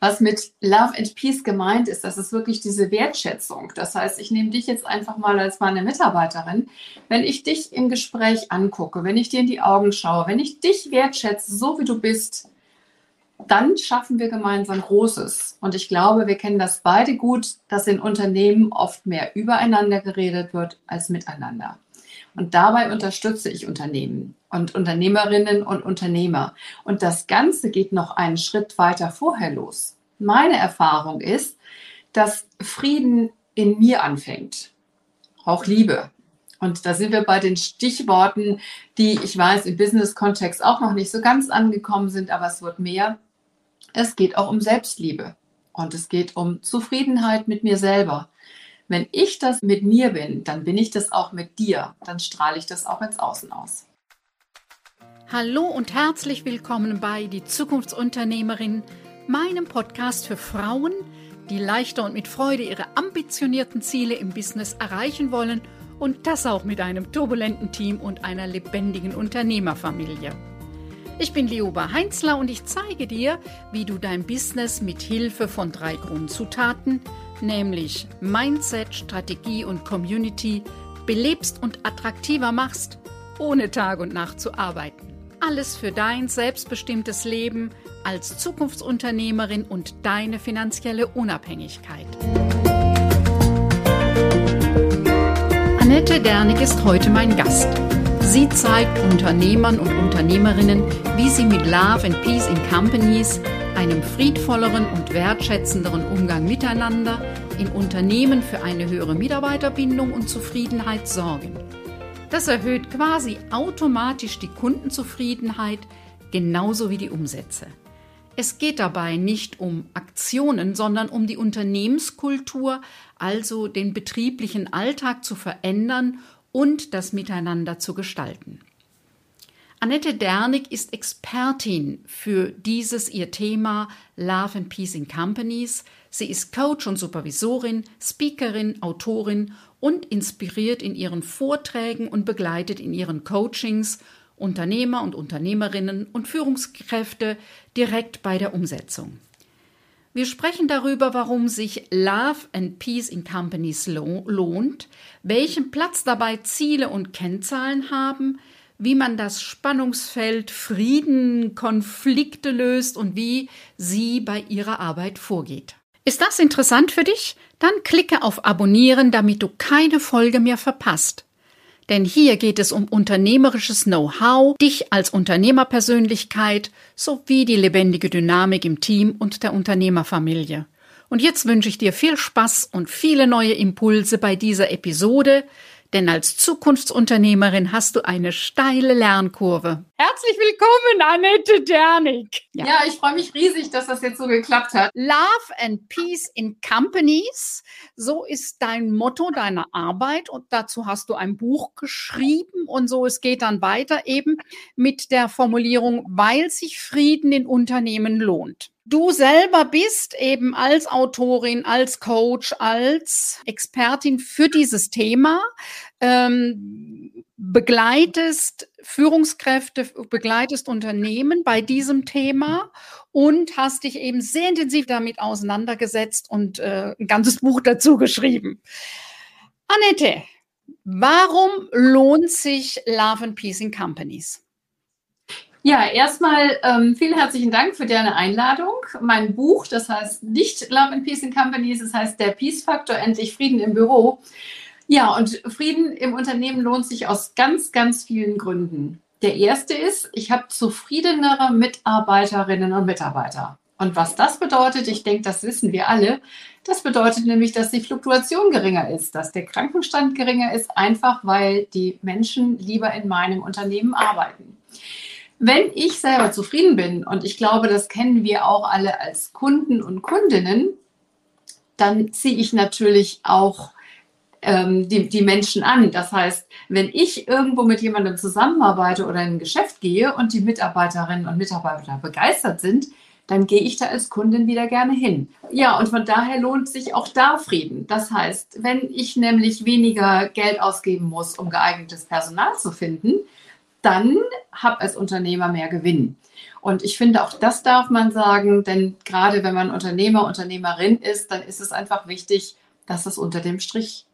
Was mit Love and Peace gemeint ist, das ist wirklich diese Wertschätzung. Das heißt, ich nehme dich jetzt einfach mal als meine Mitarbeiterin. Wenn ich dich im Gespräch angucke, wenn ich dir in die Augen schaue, wenn ich dich wertschätze, so wie du bist, dann schaffen wir gemeinsam Großes. Und ich glaube, wir kennen das beide gut, dass in Unternehmen oft mehr übereinander geredet wird als miteinander. Und dabei unterstütze ich Unternehmen und Unternehmerinnen und Unternehmer. Und das Ganze geht noch einen Schritt weiter vorher los. Meine Erfahrung ist, dass Frieden in mir anfängt. Auch Liebe. Und da sind wir bei den Stichworten, die ich weiß im Business-Kontext auch noch nicht so ganz angekommen sind, aber es wird mehr. Es geht auch um Selbstliebe und es geht um Zufriedenheit mit mir selber. Wenn ich das mit mir bin, dann bin ich das auch mit dir. Dann strahle ich das auch ins Außen aus. Hallo und herzlich willkommen bei Die Zukunftsunternehmerin, meinem Podcast für Frauen, die leichter und mit Freude ihre ambitionierten Ziele im Business erreichen wollen und das auch mit einem turbulenten Team und einer lebendigen Unternehmerfamilie. Ich bin Leoba Heinzler und ich zeige dir, wie du dein Business mit Hilfe von drei Grundzutaten – nämlich Mindset, Strategie und Community, belebst und attraktiver machst, ohne Tag und Nacht zu arbeiten. Alles für dein selbstbestimmtes Leben als Zukunftsunternehmerin und deine finanzielle Unabhängigkeit. Annette Dernig ist heute mein Gast. Sie zeigt Unternehmern und Unternehmerinnen, wie sie mit Love and Peace in Companies einem friedvolleren und wertschätzenderen Umgang miteinander in Unternehmen für eine höhere Mitarbeiterbindung und Zufriedenheit sorgen. Das erhöht quasi automatisch die Kundenzufriedenheit genauso wie die Umsätze. Es geht dabei nicht um Aktionen, sondern um die Unternehmenskultur, also den betrieblichen Alltag zu verändern und das Miteinander zu gestalten. Annette Dernig ist Expertin für dieses ihr Thema Love and Peace in Companies. Sie ist Coach und Supervisorin, Speakerin, Autorin und inspiriert in ihren Vorträgen und begleitet in ihren Coachings Unternehmer und Unternehmerinnen und Führungskräfte direkt bei der Umsetzung. Wir sprechen darüber, warum sich Love and Peace in Companies lohnt, welchen Platz dabei Ziele und Kennzahlen haben, wie man das Spannungsfeld Frieden, Konflikte löst und wie sie bei ihrer Arbeit vorgeht. Ist das interessant für dich? Dann klicke auf Abonnieren, damit du keine Folge mehr verpasst. Denn hier geht es um unternehmerisches Know-how, dich als Unternehmerpersönlichkeit sowie die lebendige Dynamik im Team und der Unternehmerfamilie. Und jetzt wünsche ich dir viel Spaß und viele neue Impulse bei dieser Episode, denn als Zukunftsunternehmerin hast du eine steile Lernkurve. Herzlich willkommen, Annette Dernig. Ja. ja, ich freue mich riesig, dass das jetzt so geklappt hat. Love and Peace in Companies, so ist dein Motto deiner Arbeit und dazu hast du ein Buch geschrieben und so es geht dann weiter eben mit der Formulierung, weil sich Frieden in Unternehmen lohnt du selber bist eben als Autorin, als Coach, als Expertin für dieses Thema, ähm, begleitest Führungskräfte, begleitest Unternehmen bei diesem Thema und hast dich eben sehr intensiv damit auseinandergesetzt und äh, ein ganzes Buch dazu geschrieben. Annette, warum lohnt sich Love and Peace in Companies? Ja, erstmal ähm, vielen herzlichen Dank für deine Einladung. Mein Buch, das heißt nicht Love and Peace in Companies, das heißt der Peace Faktor, endlich Frieden im Büro. Ja, und Frieden im Unternehmen lohnt sich aus ganz, ganz vielen Gründen. Der erste ist, ich habe zufriedenere Mitarbeiterinnen und Mitarbeiter. Und was das bedeutet, ich denke, das wissen wir alle, das bedeutet nämlich, dass die Fluktuation geringer ist, dass der Krankenstand geringer ist, einfach weil die Menschen lieber in meinem Unternehmen arbeiten. Wenn ich selber zufrieden bin, und ich glaube, das kennen wir auch alle als Kunden und Kundinnen, dann ziehe ich natürlich auch ähm, die, die Menschen an. Das heißt, wenn ich irgendwo mit jemandem zusammenarbeite oder in ein Geschäft gehe und die Mitarbeiterinnen und Mitarbeiter begeistert sind, dann gehe ich da als Kundin wieder gerne hin. Ja, und von daher lohnt sich auch da Frieden. Das heißt, wenn ich nämlich weniger Geld ausgeben muss, um geeignetes Personal zu finden, dann habe als Unternehmer mehr Gewinn. Und ich finde, auch das darf man sagen, denn gerade wenn man Unternehmer, Unternehmerin ist, dann ist es einfach wichtig, dass es unter dem Strich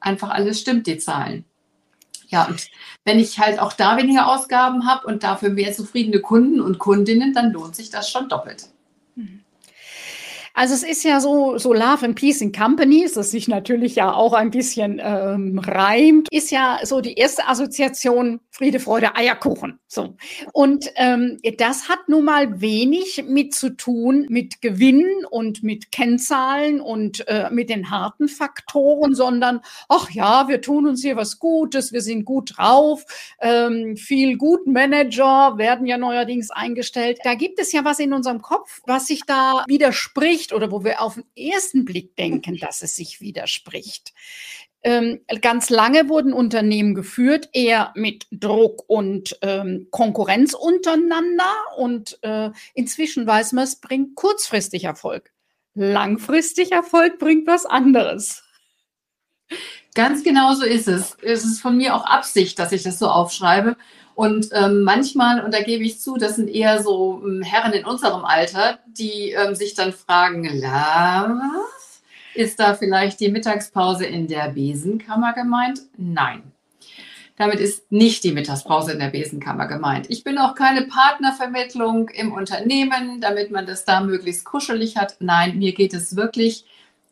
einfach alles stimmt, die Zahlen. Ja, und wenn ich halt auch da weniger Ausgaben habe und dafür mehr zufriedene Kunden und Kundinnen, dann lohnt sich das schon doppelt. Also es ist ja so, so Love and Peace in Companies, das sich natürlich ja auch ein bisschen ähm, reimt, ist ja so die erste Assoziation Friede, Freude, Eierkuchen. So. Und ähm, das hat nun mal wenig mit zu tun mit Gewinnen und mit Kennzahlen und äh, mit den harten Faktoren, sondern, ach ja, wir tun uns hier was Gutes, wir sind gut drauf, ähm, viel gut Manager werden ja neuerdings eingestellt. Da gibt es ja was in unserem Kopf, was sich da widerspricht widerspricht oder wo wir auf den ersten Blick denken, dass es sich widerspricht. Ähm, ganz lange wurden Unternehmen geführt, eher mit Druck und ähm, Konkurrenz untereinander. Und äh, inzwischen weiß man, es bringt kurzfristig Erfolg. Langfristig Erfolg bringt was anderes. Ganz genau so ist es. Es ist von mir auch Absicht, dass ich das so aufschreibe. Und ähm, manchmal, und da gebe ich zu, das sind eher so ähm, Herren in unserem Alter, die ähm, sich dann fragen, was? Ist da vielleicht die Mittagspause in der Besenkammer gemeint? Nein. Damit ist nicht die Mittagspause in der Besenkammer gemeint. Ich bin auch keine Partnervermittlung im Unternehmen, damit man das da möglichst kuschelig hat. Nein, mir geht es wirklich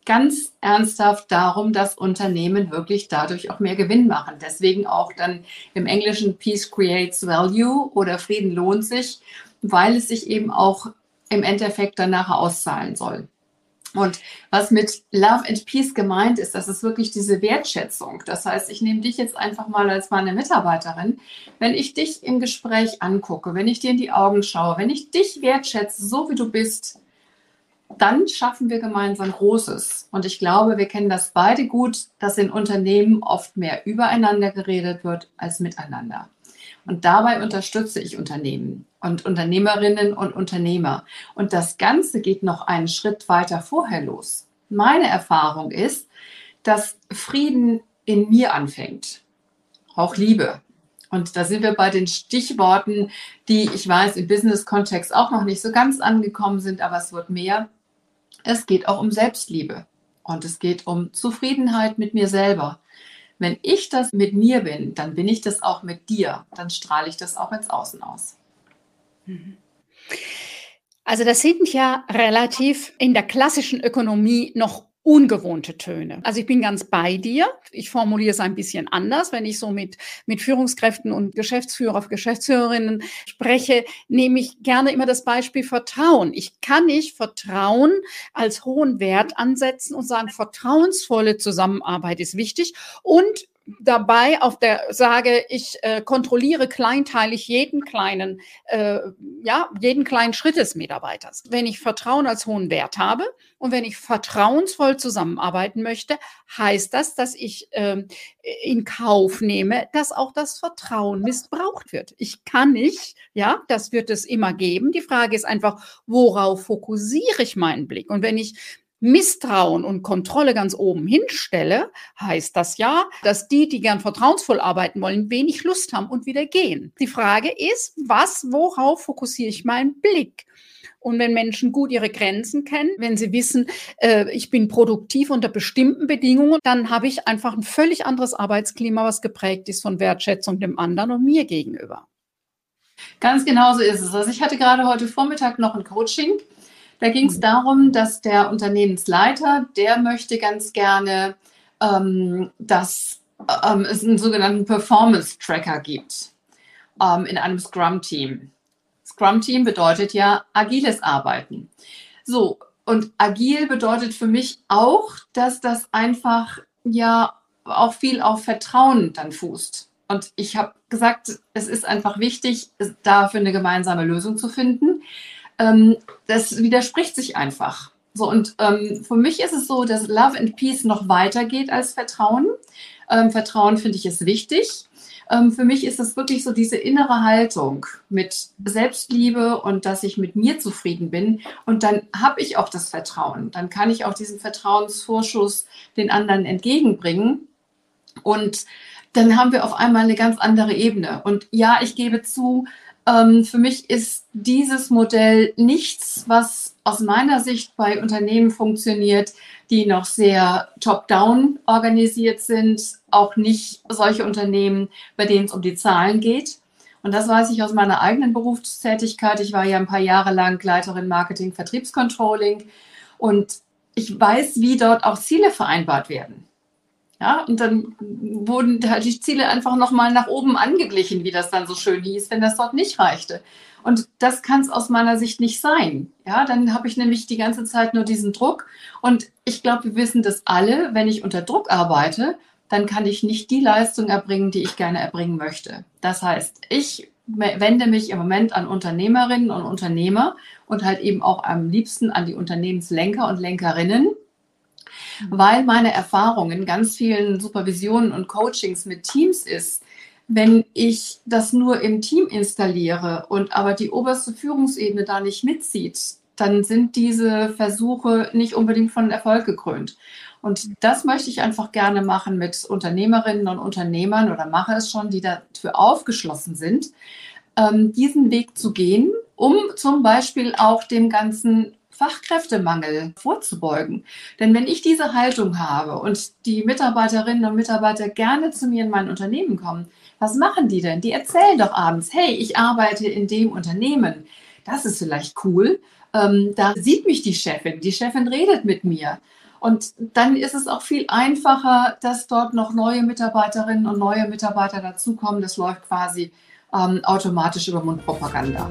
ganz ernsthaft darum, dass Unternehmen wirklich dadurch auch mehr Gewinn machen. Deswegen auch dann im Englischen Peace creates value oder Frieden lohnt sich, weil es sich eben auch im Endeffekt dann nachher auszahlen soll. Und was mit Love and Peace gemeint ist, das ist wirklich diese Wertschätzung. Das heißt, ich nehme dich jetzt einfach mal als meine Mitarbeiterin. Wenn ich dich im Gespräch angucke, wenn ich dir in die Augen schaue, wenn ich dich wertschätze, so wie du bist, dann schaffen wir gemeinsam Großes. Und ich glaube, wir kennen das beide gut, dass in Unternehmen oft mehr übereinander geredet wird als miteinander. Und dabei unterstütze ich Unternehmen und Unternehmerinnen und Unternehmer. Und das Ganze geht noch einen Schritt weiter vorher los. Meine Erfahrung ist, dass Frieden in mir anfängt. Auch Liebe. Und da sind wir bei den Stichworten, die ich weiß im Business-Kontext auch noch nicht so ganz angekommen sind, aber es wird mehr. Es geht auch um Selbstliebe und es geht um Zufriedenheit mit mir selber. Wenn ich das mit mir bin, dann bin ich das auch mit dir. Dann strahle ich das auch ins Außen aus. Mhm. Also das sind ja relativ in der klassischen Ökonomie noch ungewohnte Töne. Also ich bin ganz bei dir. Ich formuliere es ein bisschen anders. Wenn ich so mit, mit Führungskräften und Geschäftsführer, Geschäftsführerinnen spreche, nehme ich gerne immer das Beispiel Vertrauen. Ich kann nicht Vertrauen als hohen Wert ansetzen und sagen, vertrauensvolle Zusammenarbeit ist wichtig und dabei auf der sage, ich äh, kontrolliere kleinteilig jeden kleinen, äh, ja, jeden kleinen Schritt des Mitarbeiters. Wenn ich Vertrauen als hohen Wert habe und wenn ich vertrauensvoll zusammenarbeiten möchte, heißt das, dass ich äh, in Kauf nehme, dass auch das Vertrauen missbraucht wird. Ich kann nicht, ja, das wird es immer geben. Die Frage ist einfach, worauf fokussiere ich meinen Blick? Und wenn ich Misstrauen und Kontrolle ganz oben hinstelle, heißt das ja, dass die, die gern vertrauensvoll arbeiten wollen, wenig Lust haben und wieder gehen. Die Frage ist, was, worauf fokussiere ich meinen Blick? Und wenn Menschen gut ihre Grenzen kennen, wenn sie wissen, äh, ich bin produktiv unter bestimmten Bedingungen, dann habe ich einfach ein völlig anderes Arbeitsklima, was geprägt ist von Wertschätzung dem anderen und mir gegenüber. Ganz genau so ist es. Also ich hatte gerade heute Vormittag noch ein Coaching da ging es mhm. darum, dass der Unternehmensleiter, der möchte ganz gerne, ähm, dass ähm, es einen sogenannten Performance-Tracker gibt ähm, in einem Scrum-Team. Scrum-Team bedeutet ja agiles Arbeiten. So, und agil bedeutet für mich auch, dass das einfach ja auch viel auf Vertrauen dann fußt. Und ich habe gesagt, es ist einfach wichtig, dafür eine gemeinsame Lösung zu finden ähm, das widerspricht sich einfach. So, und ähm, für mich ist es so, dass Love and Peace noch weiter geht als Vertrauen. Ähm, Vertrauen finde ich ist wichtig. Ähm, für mich ist es wirklich so diese innere Haltung mit Selbstliebe und dass ich mit mir zufrieden bin. Und dann habe ich auch das Vertrauen. Dann kann ich auch diesen Vertrauensvorschuss den anderen entgegenbringen. Und dann haben wir auf einmal eine ganz andere Ebene. Und ja, ich gebe zu, Ähm, für mich ist dieses Modell nichts, was aus meiner Sicht bei Unternehmen funktioniert, die noch sehr top-down organisiert sind, auch nicht solche Unternehmen, bei denen es um die Zahlen geht. Und das weiß ich aus meiner eigenen Berufstätigkeit. Ich war ja ein paar Jahre lang Leiterin Marketing Vertriebscontrolling und ich weiß, wie dort auch Ziele vereinbart werden. Ja, und dann wurden halt die Ziele einfach nochmal nach oben angeglichen, wie das dann so schön hieß, wenn das dort nicht reichte. Und das kann es aus meiner Sicht nicht sein. Ja, dann habe ich nämlich die ganze Zeit nur diesen Druck. Und ich glaube, wir wissen das alle, wenn ich unter Druck arbeite, dann kann ich nicht die Leistung erbringen, die ich gerne erbringen möchte. Das heißt, ich wende mich im Moment an Unternehmerinnen und Unternehmer und halt eben auch am liebsten an die Unternehmenslenker und Lenkerinnen, weil meine Erfahrung in ganz vielen Supervisionen und Coachings mit Teams ist, wenn ich das nur im Team installiere und aber die oberste Führungsebene da nicht mitzieht, dann sind diese Versuche nicht unbedingt von Erfolg gekrönt. Und das möchte ich einfach gerne machen mit Unternehmerinnen und Unternehmern oder mache es schon, die dafür aufgeschlossen sind, ähm, diesen Weg zu gehen, um zum Beispiel auch dem ganzen Fachkräftemangel vorzubeugen. Denn wenn ich diese Haltung habe und die Mitarbeiterinnen und Mitarbeiter gerne zu mir in mein Unternehmen kommen, was machen die denn? Die erzählen doch abends, hey, ich arbeite in dem Unternehmen. Das ist vielleicht cool. Ähm, da sieht mich die Chefin. Die Chefin redet mit mir. Und dann ist es auch viel einfacher, dass dort noch neue Mitarbeiterinnen und neue Mitarbeiter dazukommen. Das läuft quasi ähm, automatisch über Mundpropaganda.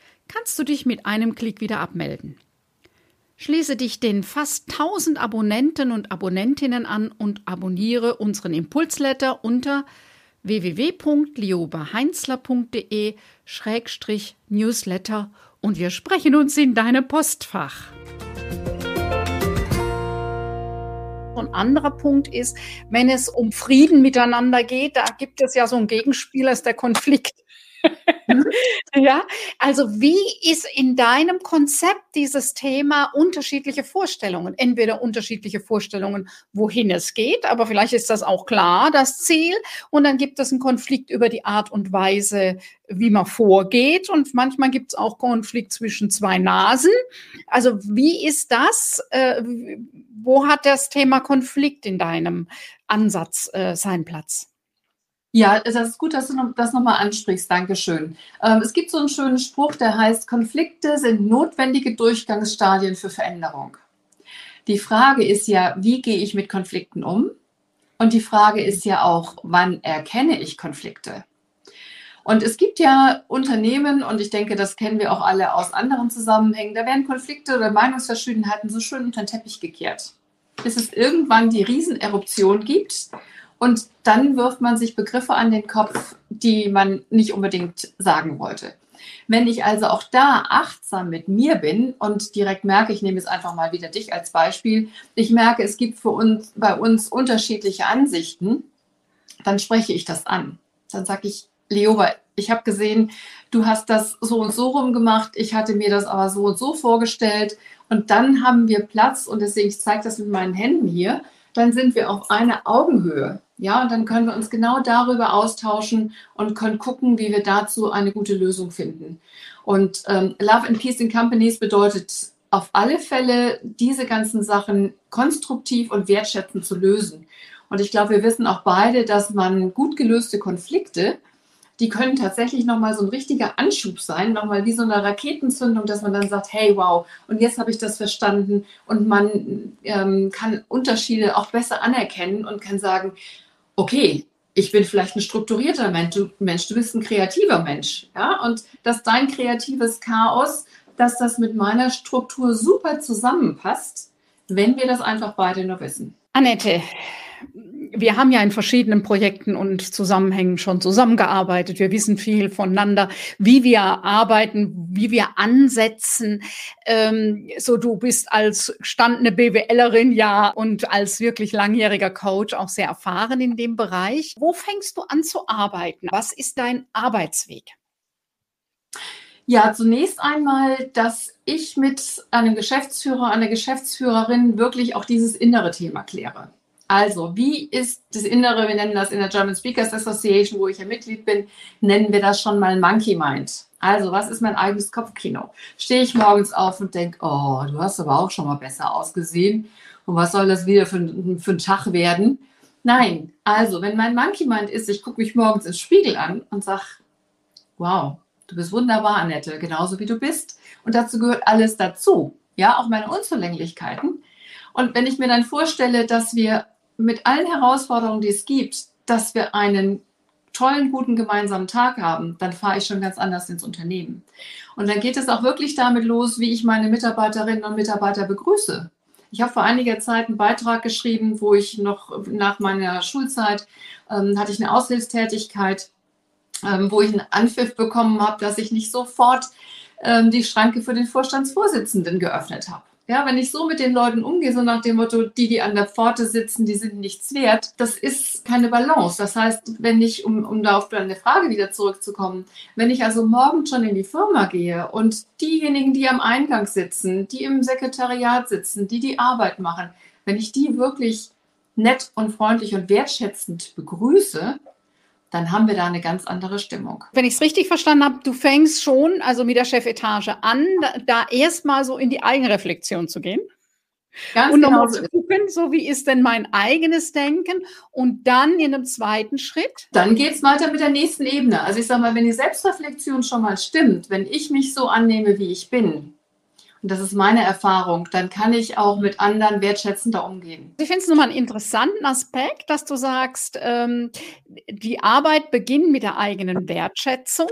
kannst du dich mit einem Klick wieder abmelden. Schließe dich den fast 1000 Abonnenten und Abonnentinnen an und abonniere unseren Impulsletter unter www.liobeheinzler.de-newsletter und wir sprechen uns in deinem Postfach. Ein anderer Punkt ist, wenn es um Frieden miteinander geht, da gibt es ja so einen Gegenspieler, ist der Konflikt. Ja, also wie ist in deinem Konzept dieses Thema unterschiedliche Vorstellungen? Entweder unterschiedliche Vorstellungen, wohin es geht, aber vielleicht ist das auch klar, das Ziel. Und dann gibt es einen Konflikt über die Art und Weise, wie man vorgeht. Und manchmal gibt es auch Konflikt zwischen zwei Nasen. Also wie ist das? Äh, wo hat das Thema Konflikt in deinem Ansatz äh, seinen Platz? Ja, das ist gut, dass du das nochmal ansprichst. Dankeschön. Ähm, es gibt so einen schönen Spruch, der heißt, Konflikte sind notwendige Durchgangsstadien für Veränderung. Die Frage ist ja, wie gehe ich mit Konflikten um? Und die Frage ist ja auch, wann erkenne ich Konflikte? Und es gibt ja Unternehmen, und ich denke, das kennen wir auch alle aus anderen Zusammenhängen, da werden Konflikte oder Meinungsverschiedenheiten so schön unter den Teppich gekehrt, bis es irgendwann die Rieseneruption gibt und dann wirft man sich Begriffe an den Kopf, die man nicht unbedingt sagen wollte. Wenn ich also auch da achtsam mit mir bin und direkt merke, ich nehme jetzt einfach mal wieder dich als Beispiel, ich merke, es gibt für uns, bei uns unterschiedliche Ansichten, dann spreche ich das an. Dann sage ich, Leoba, ich habe gesehen, du hast das so und so rumgemacht, ich hatte mir das aber so und so vorgestellt und dann haben wir Platz und deswegen, ich zeige das mit meinen Händen hier, dann sind wir auf einer Augenhöhe. Ja, und dann können wir uns genau darüber austauschen und können gucken, wie wir dazu eine gute Lösung finden. Und ähm, Love and Peace in Companies bedeutet auf alle Fälle, diese ganzen Sachen konstruktiv und wertschätzend zu lösen. Und ich glaube, wir wissen auch beide, dass man gut gelöste Konflikte, die können tatsächlich nochmal so ein richtiger Anschub sein, nochmal wie so eine Raketenzündung, dass man dann sagt, hey, wow, und jetzt habe ich das verstanden und man ähm, kann Unterschiede auch besser anerkennen und kann sagen, okay, ich bin vielleicht ein strukturierter Mensch du, Mensch, du bist ein kreativer Mensch. Ja? Und dass dein kreatives Chaos, dass das mit meiner Struktur super zusammenpasst, wenn wir das einfach beide nur wissen. Annette, wir haben ja in verschiedenen Projekten und Zusammenhängen schon zusammengearbeitet. Wir wissen viel voneinander, wie wir arbeiten, wie wir ansetzen. Ähm, so, du bist als standene BWLerin ja und als wirklich langjähriger Coach auch sehr erfahren in dem Bereich. Wo fängst du an zu arbeiten? Was ist dein Arbeitsweg? Ja, zunächst einmal, dass ich mit einem Geschäftsführer, einer Geschäftsführerin wirklich auch dieses innere Thema kläre. Also, wie ist das Innere, wir nennen das in der German Speakers Association, wo ich ja Mitglied bin, nennen wir das schon mal Monkey Mind. Also, was ist mein eigenes Kopfkino? Stehe ich morgens auf und denke, oh, du hast aber auch schon mal besser ausgesehen. Und was soll das wieder für, für ein Tag werden? Nein, also, wenn mein Monkey Mind ist, ich gucke mich morgens ins Spiegel an und sage, wow, du bist wunderbar, Annette, genauso wie du bist. Und dazu gehört alles dazu. Ja, auch meine Unzulänglichkeiten. Und wenn ich mir dann vorstelle, dass wir mit allen Herausforderungen, die es gibt, dass wir einen tollen, guten gemeinsamen Tag haben, dann fahre ich schon ganz anders ins Unternehmen. Und dann geht es auch wirklich damit los, wie ich meine Mitarbeiterinnen und Mitarbeiter begrüße. Ich habe vor einiger Zeit einen Beitrag geschrieben, wo ich noch nach meiner Schulzeit ähm, hatte ich eine Aushilfstätigkeit, ähm, wo ich einen Anpfiff bekommen habe, dass ich nicht sofort ähm, die Schranke für den Vorstandsvorsitzenden geöffnet habe. Ja, wenn ich so mit den Leuten umgehe, so nach dem Motto, die, die an der Pforte sitzen, die sind nichts wert, das ist keine Balance. Das heißt, wenn ich, um, um da auf deine Frage wieder zurückzukommen, wenn ich also morgen schon in die Firma gehe und diejenigen, die am Eingang sitzen, die im Sekretariat sitzen, die die Arbeit machen, wenn ich die wirklich nett und freundlich und wertschätzend begrüße, dann haben wir da eine ganz andere Stimmung. Wenn ich es richtig verstanden habe, du fängst schon, also mit der Chefetage an, da, da erstmal so in die Eigenreflexion zu gehen. Ganz und nochmal genau zu gucken, so wie ist denn mein eigenes Denken und dann in einem zweiten Schritt. Dann geht es weiter mit der nächsten Ebene. Also ich sage mal, wenn die Selbstreflexion schon mal stimmt, wenn ich mich so annehme, wie ich bin, und das ist meine Erfahrung, dann kann ich auch mit anderen wertschätzender umgehen. Ich finde es nochmal einen interessanten Aspekt, dass du sagst, ähm, die Arbeit beginnt mit der eigenen Wertschätzung.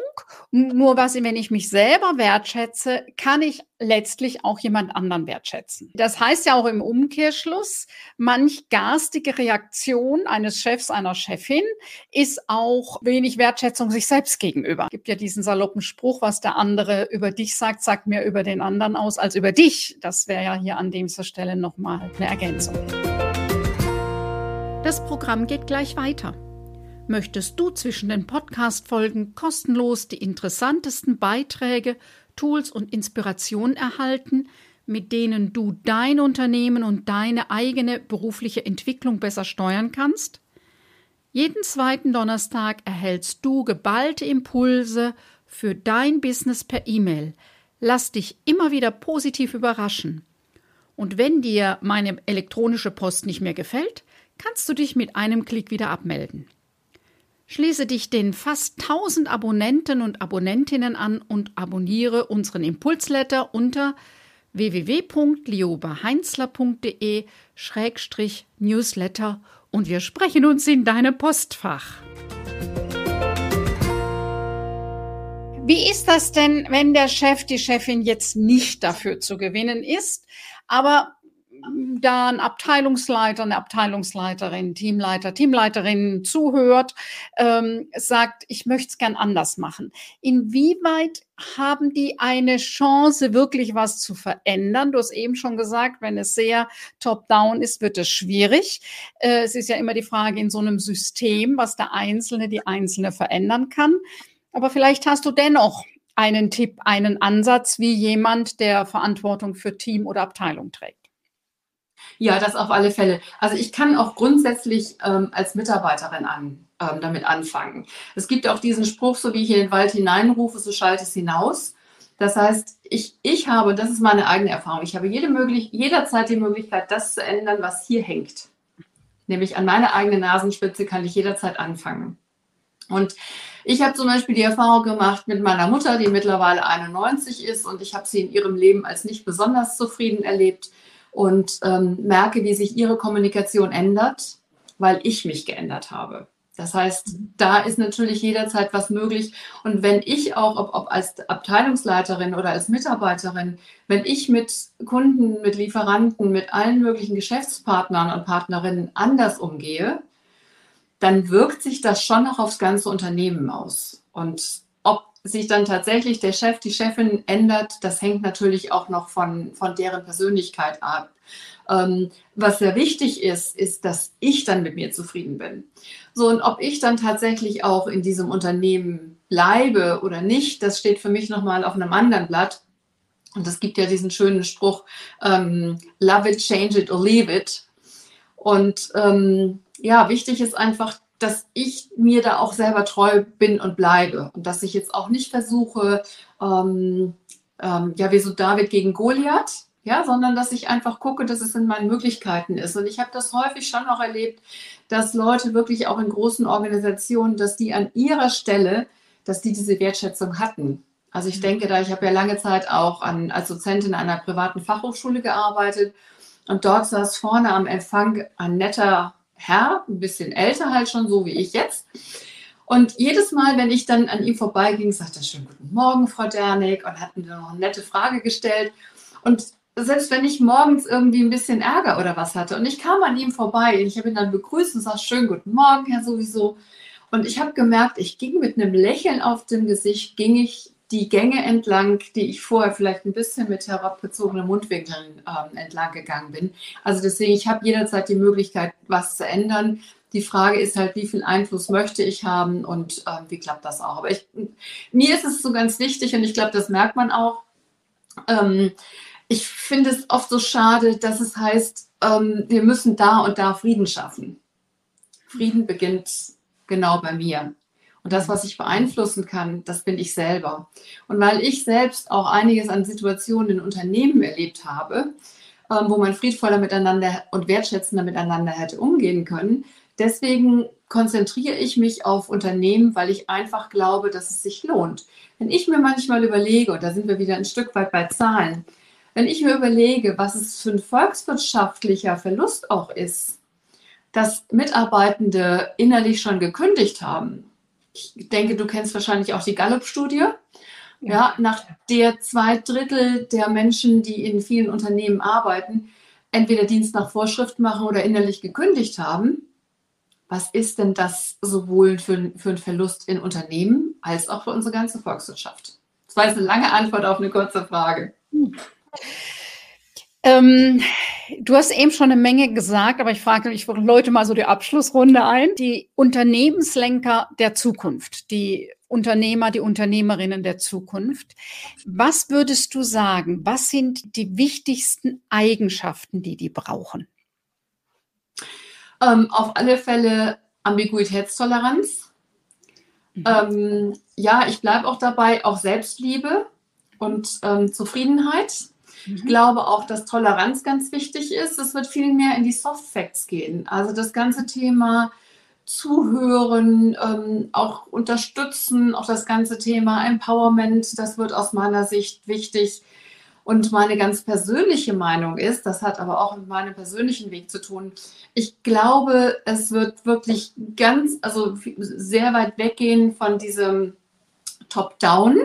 Nur was, wenn ich mich selber wertschätze, kann ich letztlich auch jemand anderen wertschätzen. Das heißt ja auch im Umkehrschluss, manch garstige Reaktion eines Chefs, einer Chefin ist auch wenig Wertschätzung sich selbst gegenüber. Es gibt ja diesen saloppen Spruch, was der andere über dich sagt, sagt mehr über den anderen aus als über dich. Das wäre ja hier an dieser Stelle nochmal eine Ergänzung. Das Programm geht gleich weiter. Möchtest du zwischen den Podcast-Folgen kostenlos die interessantesten Beiträge Tools und Inspirationen erhalten, mit denen du dein Unternehmen und deine eigene berufliche Entwicklung besser steuern kannst? Jeden zweiten Donnerstag erhältst du geballte Impulse für dein Business per E-Mail. Lass dich immer wieder positiv überraschen. Und wenn dir meine elektronische Post nicht mehr gefällt, kannst du dich mit einem Klick wieder abmelden. Schließe dich den fast 1000 Abonnenten und Abonnentinnen an und abonniere unseren Impulsletter unter www.liobeheinzler.de-newsletter und wir sprechen uns in deinem Postfach. Wie ist das denn, wenn der Chef, die Chefin jetzt nicht dafür zu gewinnen ist, aber da ein Abteilungsleiter, eine Abteilungsleiterin, Teamleiter, Teamleiterin zuhört, ähm, sagt, ich möchte es gern anders machen. Inwieweit haben die eine Chance, wirklich was zu verändern? Du hast eben schon gesagt, wenn es sehr top-down ist, wird es schwierig. Äh, es ist ja immer die Frage in so einem System, was der Einzelne, die Einzelne verändern kann. Aber vielleicht hast du dennoch einen Tipp, einen Ansatz, wie jemand, der Verantwortung für Team oder Abteilung trägt. Ja, das auf alle Fälle. Also ich kann auch grundsätzlich ähm, als Mitarbeiterin an, ähm, damit anfangen. Es gibt auch diesen Spruch, so wie ich in den Wald hineinrufe, so schaltet es hinaus. Das heißt, ich, ich habe, das ist meine eigene Erfahrung, ich habe jede möglich, jederzeit die Möglichkeit, das zu ändern, was hier hängt. Nämlich an meiner eigenen Nasenspitze kann ich jederzeit anfangen. Und ich habe zum Beispiel die Erfahrung gemacht mit meiner Mutter, die mittlerweile 91 ist und ich habe sie in ihrem Leben als nicht besonders zufrieden erlebt und ähm, merke, wie sich ihre Kommunikation ändert, weil ich mich geändert habe. Das heißt, da ist natürlich jederzeit was möglich. Und wenn ich auch, ob, ob, als Abteilungsleiterin oder als Mitarbeiterin, wenn ich mit Kunden, mit Lieferanten, mit allen möglichen Geschäftspartnern und Partnerinnen anders umgehe, dann wirkt sich das schon noch aufs ganze Unternehmen aus. Und ob sich dann tatsächlich der Chef, die Chefin ändert, das hängt natürlich auch noch von, von deren Persönlichkeit ab. Ähm, was sehr wichtig ist, ist, dass ich dann mit mir zufrieden bin. So, und ob ich dann tatsächlich auch in diesem Unternehmen bleibe oder nicht, das steht für mich nochmal auf einem anderen Blatt. Und es gibt ja diesen schönen Spruch, ähm, love it, change it or leave it. Und ähm, ja, wichtig ist einfach, dass ich mir da auch selber treu bin und bleibe. Und dass ich jetzt auch nicht versuche, ähm, ähm, ja, wie so David gegen Goliath, ja, sondern dass ich einfach gucke, dass es in meinen Möglichkeiten ist. Und ich habe das häufig schon noch erlebt, dass Leute wirklich auch in großen Organisationen, dass die an ihrer Stelle, dass die diese Wertschätzung hatten. Also ich mhm. denke da, ich habe ja lange Zeit auch an, als Dozentin an einer privaten Fachhochschule gearbeitet und dort saß vorne am Empfang ein netter Herr, ein bisschen älter halt schon, so wie ich jetzt. Und jedes Mal, wenn ich dann an ihm vorbeiging, sagte er schön Guten Morgen, Frau Dernig, und hat mir noch eine nette Frage gestellt. Und selbst wenn ich morgens irgendwie ein bisschen Ärger oder was hatte und ich kam an ihm vorbei ich habe ihn dann begrüßt und sagte schön Guten Morgen, Herr sowieso. Und ich habe gemerkt, ich ging mit einem Lächeln auf dem Gesicht, ging ich die Gänge entlang, die ich vorher vielleicht ein bisschen mit herabgezogenen Mundwinkeln ähm, entlang gegangen bin. Also deswegen, ich habe jederzeit die Möglichkeit, was zu ändern. Die Frage ist halt, wie viel Einfluss möchte ich haben und ähm, wie klappt das auch. Aber ich, mir ist es so ganz wichtig und ich glaube, das merkt man auch. Ähm, ich finde es oft so schade, dass es heißt, ähm, wir müssen da und da Frieden schaffen. Frieden beginnt genau bei mir. Und das, was ich beeinflussen kann, das bin ich selber. Und weil ich selbst auch einiges an Situationen in Unternehmen erlebt habe, ähm, wo man friedvoller miteinander und wertschätzender miteinander hätte umgehen können, deswegen konzentriere ich mich auf Unternehmen, weil ich einfach glaube, dass es sich lohnt. Wenn ich mir manchmal überlege, und da sind wir wieder ein Stück weit bei Zahlen, wenn ich mir überlege, was es für ein volkswirtschaftlicher Verlust auch ist, dass Mitarbeitende innerlich schon gekündigt haben ich denke, du kennst wahrscheinlich auch die Gallup-Studie. Ja. ja, nach der zwei Drittel der Menschen, die in vielen Unternehmen arbeiten, entweder Dienst nach Vorschrift machen oder innerlich gekündigt haben. Was ist denn das sowohl für, für einen Verlust in Unternehmen als auch für unsere ganze Volkswirtschaft? Das war jetzt eine lange Antwort auf eine kurze Frage. Hm. Ähm, du hast eben schon eine Menge gesagt, aber ich frage, ich läute mal so die Abschlussrunde ein. Die Unternehmenslenker der Zukunft, die Unternehmer, die Unternehmerinnen der Zukunft. Was würdest du sagen? Was sind die wichtigsten Eigenschaften, die die brauchen? Ähm, auf alle Fälle Ambiguitätstoleranz. Mhm. Ähm, ja, ich bleibe auch dabei, auch Selbstliebe und ähm, Zufriedenheit ich glaube auch, dass Toleranz ganz wichtig ist. Es wird viel mehr in die Soft Facts gehen. Also das ganze Thema Zuhören, ähm, auch unterstützen, auch das ganze Thema Empowerment, das wird aus meiner Sicht wichtig. Und meine ganz persönliche Meinung ist, das hat aber auch mit meinem persönlichen Weg zu tun. Ich glaube, es wird wirklich ganz, also sehr weit weggehen von diesem Top-Down,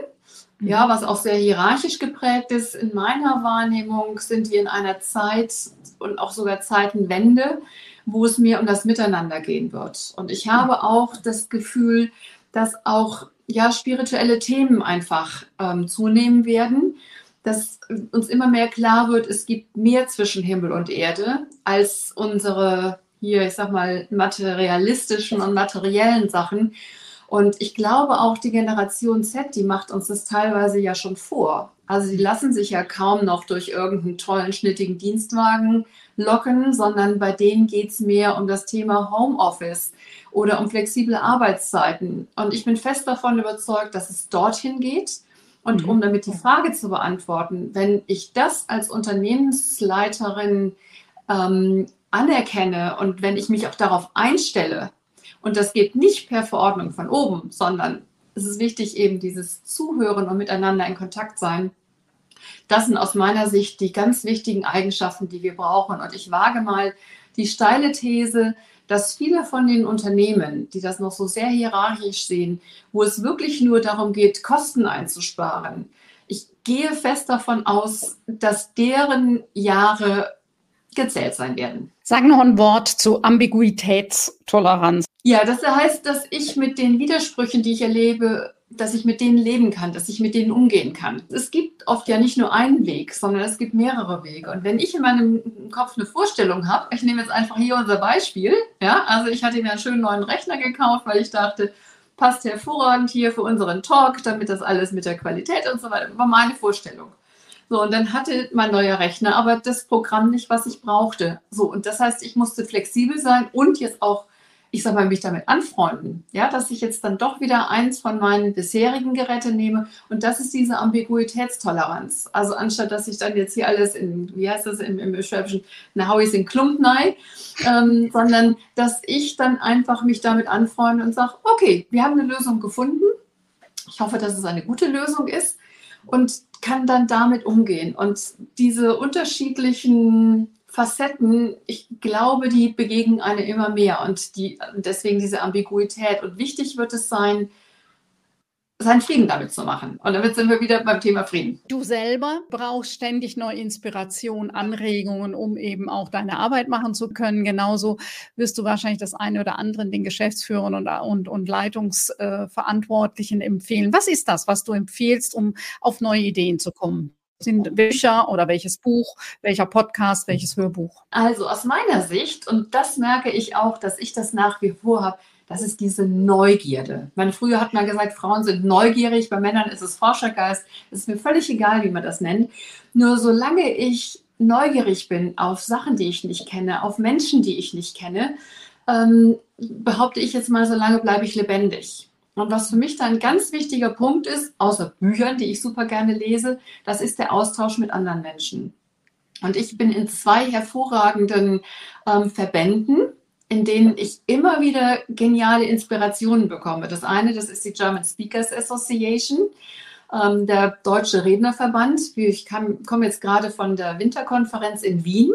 ja, was auch sehr hierarchisch geprägt ist. In meiner Wahrnehmung sind wir in einer Zeit und auch sogar Zeitenwende, wo es mir um das Miteinander gehen wird. Und ich habe auch das Gefühl, dass auch ja, spirituelle Themen einfach ähm, zunehmen werden, dass uns immer mehr klar wird, es gibt mehr zwischen Himmel und Erde als unsere hier, ich sag mal, materialistischen und materiellen Sachen. Und ich glaube auch die Generation Z, die macht uns das teilweise ja schon vor. Also die lassen sich ja kaum noch durch irgendeinen tollen, schnittigen Dienstwagen locken, sondern bei denen geht es mehr um das Thema Homeoffice oder um flexible Arbeitszeiten. Und ich bin fest davon überzeugt, dass es dorthin geht. Und mhm. um damit die Frage zu beantworten, wenn ich das als Unternehmensleiterin ähm, anerkenne und wenn ich mich auch darauf einstelle, und das geht nicht per Verordnung von oben, sondern es ist wichtig, eben dieses Zuhören und miteinander in Kontakt sein. Das sind aus meiner Sicht die ganz wichtigen Eigenschaften, die wir brauchen. Und ich wage mal die steile These, dass viele von den Unternehmen, die das noch so sehr hierarchisch sehen, wo es wirklich nur darum geht, Kosten einzusparen, ich gehe fest davon aus, dass deren Jahre gezählt sein werden. Sag noch ein Wort zu Ambiguitätstoleranz. Ja, das heißt, dass ich mit den Widersprüchen, die ich erlebe, dass ich mit denen leben kann, dass ich mit denen umgehen kann. Es gibt oft ja nicht nur einen Weg, sondern es gibt mehrere Wege. Und wenn ich in meinem Kopf eine Vorstellung habe, ich nehme jetzt einfach hier unser Beispiel, ja, also ich hatte mir einen schönen neuen Rechner gekauft, weil ich dachte, passt hervorragend hier für unseren Talk, damit das alles mit der Qualität und so weiter, war meine Vorstellung. So, und dann hatte mein neuer Rechner aber das Programm nicht, was ich brauchte. So, und das heißt, ich musste flexibel sein und jetzt auch ich sag mal, mich damit anfreunden. Ja, dass ich jetzt dann doch wieder eins von meinen bisherigen Geräten nehme. Und das ist diese Ambiguitätstoleranz. Also anstatt, dass ich dann jetzt hier alles in, wie heißt das im, im Schwäbischen, na hau ich in Klump nein, ähm, sondern dass ich dann einfach mich damit anfreunde und sage, okay, wir haben eine Lösung gefunden. Ich hoffe, dass es eine gute Lösung ist und kann dann damit umgehen. Und diese unterschiedlichen Facetten, ich glaube, die begegnen eine immer mehr und die, deswegen diese Ambiguität. Und wichtig wird es sein, seinen Frieden damit zu machen. Und damit sind wir wieder beim Thema Frieden. Du selber brauchst ständig neue Inspiration, Anregungen, um eben auch deine Arbeit machen zu können. Genauso wirst du wahrscheinlich das eine oder andere den Geschäftsführern und, und, und Leitungsverantwortlichen empfehlen. Was ist das, was du empfiehlst, um auf neue Ideen zu kommen? sind Bücher oder welches Buch, welcher Podcast, welches Hörbuch? Also aus meiner Sicht, und das merke ich auch, dass ich das nach wie vor habe, das ist diese Neugierde. Man, früher hat man gesagt, Frauen sind neugierig, bei Männern ist es Forschergeist. Es ist mir völlig egal, wie man das nennt. Nur solange ich neugierig bin auf Sachen, die ich nicht kenne, auf Menschen, die ich nicht kenne, ähm, behaupte ich jetzt mal, solange bleibe ich lebendig. Und was für mich da ein ganz wichtiger Punkt ist, außer Büchern, die ich super gerne lese, das ist der Austausch mit anderen Menschen. Und ich bin in zwei hervorragenden ähm, Verbänden, in denen ich immer wieder geniale Inspirationen bekomme. Das eine, das ist die German Speakers Association, ähm, der Deutsche Rednerverband. Ich komme jetzt gerade von der Winterkonferenz in Wien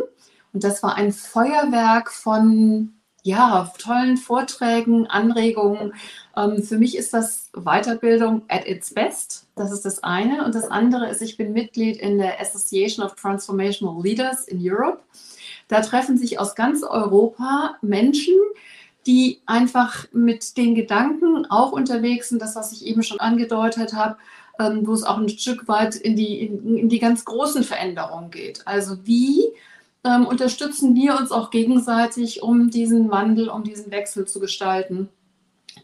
und das war ein Feuerwerk von ja, tollen Vorträgen, Anregungen. Ähm, für mich ist das Weiterbildung at its best. Das ist das eine. Und das andere ist, ich bin Mitglied in der Association of Transformational Leaders in Europe. Da treffen sich aus ganz Europa Menschen, die einfach mit den Gedanken auch unterwegs sind, das, was ich eben schon angedeutet habe, ähm, wo es auch ein Stück weit in die, in, in die ganz großen Veränderungen geht. Also wie ähm, unterstützen wir uns auch gegenseitig, um diesen Wandel, um diesen Wechsel zu gestalten.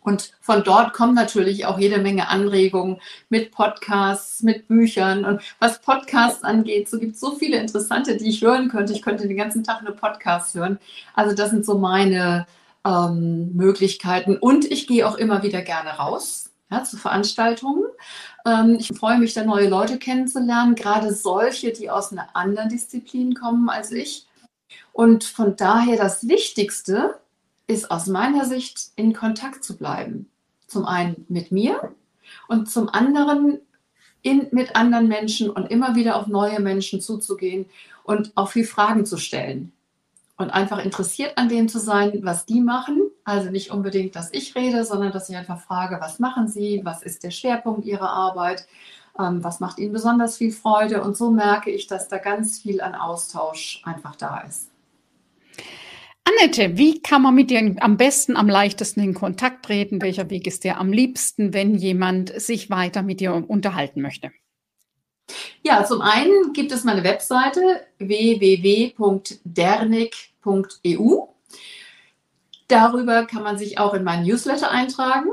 Und von dort kommen natürlich auch jede Menge Anregungen mit Podcasts, mit Büchern. Und was Podcasts angeht, so gibt es so viele interessante, die ich hören könnte. Ich könnte den ganzen Tag eine Podcast hören. Also das sind so meine ähm, Möglichkeiten. Und ich gehe auch immer wieder gerne raus ja, zu Veranstaltungen. Ähm, ich freue mich, da neue Leute kennenzulernen, gerade solche, die aus einer anderen Disziplin kommen als ich. Und von daher das Wichtigste ist aus meiner Sicht, in Kontakt zu bleiben. Zum einen mit mir und zum anderen in, mit anderen Menschen und immer wieder auf neue Menschen zuzugehen und auch viel Fragen zu stellen. Und einfach interessiert an dem zu sein, was die machen also nicht unbedingt, dass ich rede, sondern dass ich einfach frage, was machen Sie, was ist der Schwerpunkt Ihrer Arbeit, ähm, was macht Ihnen besonders viel Freude. Und so merke ich, dass da ganz viel an Austausch einfach da ist. Annette, wie kann man mit dir am besten, am leichtesten in Kontakt treten? Welcher Weg ist dir am liebsten, wenn jemand sich weiter mit dir unterhalten möchte? Ja, zum einen gibt es meine Webseite www.dernig.eu. Darüber kann man sich auch in meinen Newsletter eintragen.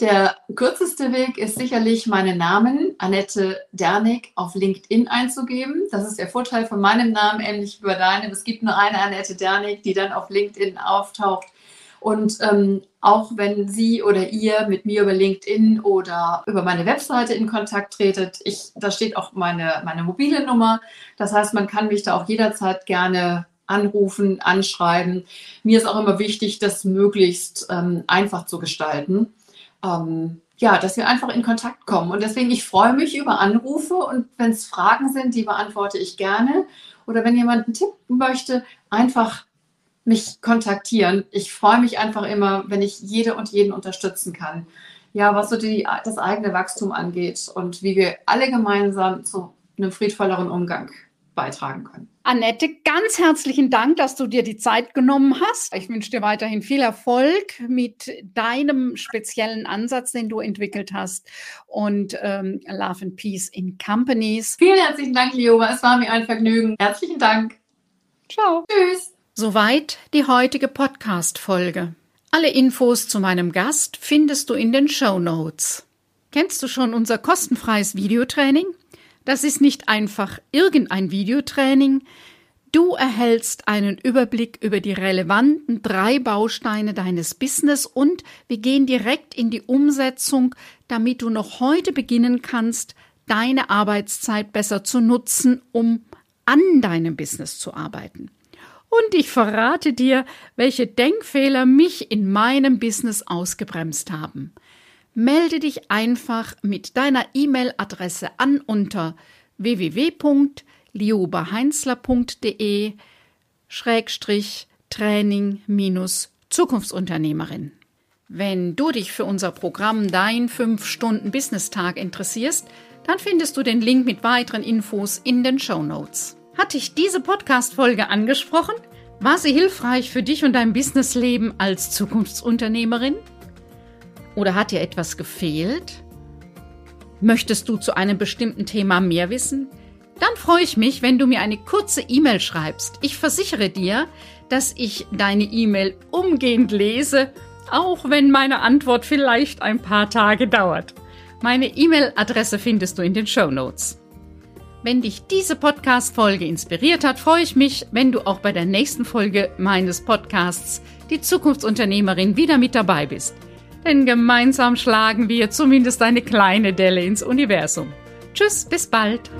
Der kürzeste Weg ist sicherlich meinen Namen, Annette Dernig, auf LinkedIn einzugeben. Das ist der Vorteil von meinem Namen, ähnlich wie bei deinem. Es gibt nur eine Annette Dernig, die dann auf LinkedIn auftaucht. Und ähm, auch wenn Sie oder ihr mit mir über LinkedIn oder über meine Webseite in Kontakt tretet, ich, da steht auch meine, meine mobile Nummer. Das heißt, man kann mich da auch jederzeit gerne anrufen, anschreiben. Mir ist auch immer wichtig, das möglichst ähm, einfach zu gestalten. Ähm, ja, dass wir einfach in Kontakt kommen. Und deswegen, ich freue mich über Anrufe und wenn es Fragen sind, die beantworte ich gerne. Oder wenn jemand einen Tipp möchte, einfach mich kontaktieren. Ich freue mich einfach immer, wenn ich jede und jeden unterstützen kann. Ja, was so die, das eigene Wachstum angeht und wie wir alle gemeinsam zu einem friedvolleren Umgang beitragen können. Annette, ganz herzlichen Dank, dass du dir die Zeit genommen hast. Ich wünsche dir weiterhin viel Erfolg mit deinem speziellen Ansatz, den du entwickelt hast und ähm, Love and Peace in Companies. Vielen herzlichen Dank, Lioba. Es war mir ein Vergnügen. Herzlichen Dank. Ciao. Tschüss. Soweit die heutige Podcast-Folge. Alle Infos zu meinem Gast findest du in den Show Notes. Kennst du schon unser kostenfreies Videotraining? Das ist nicht einfach irgendein Videotraining. Du erhältst einen Überblick über die relevanten drei Bausteine deines Business und wir gehen direkt in die Umsetzung, damit du noch heute beginnen kannst, deine Arbeitszeit besser zu nutzen, um an deinem Business zu arbeiten. Und ich verrate dir, welche Denkfehler mich in meinem Business ausgebremst haben melde dich einfach mit deiner E-Mail-Adresse an unter www.liobaheinzler.de Schrägstrich Training minus Zukunftsunternehmerin. Wenn du dich für unser Programm Dein 5-Stunden-Business-Tag interessierst, dann findest du den Link mit weiteren Infos in den Show Notes. Hat dich diese Podcast-Folge angesprochen? War sie hilfreich für dich und dein Businessleben als Zukunftsunternehmerin? Oder hat dir etwas gefehlt? Möchtest du zu einem bestimmten Thema mehr wissen? Dann freue ich mich, wenn du mir eine kurze E-Mail schreibst. Ich versichere dir, dass ich deine E-Mail umgehend lese, auch wenn meine Antwort vielleicht ein paar Tage dauert. Meine E-Mail-Adresse findest du in den Show Notes. Wenn dich diese Podcast-Folge inspiriert hat, freue ich mich, wenn du auch bei der nächsten Folge meines Podcasts Die Zukunftsunternehmerin wieder mit dabei bist denn gemeinsam schlagen wir zumindest eine kleine Delle ins Universum. Tschüss, bis bald.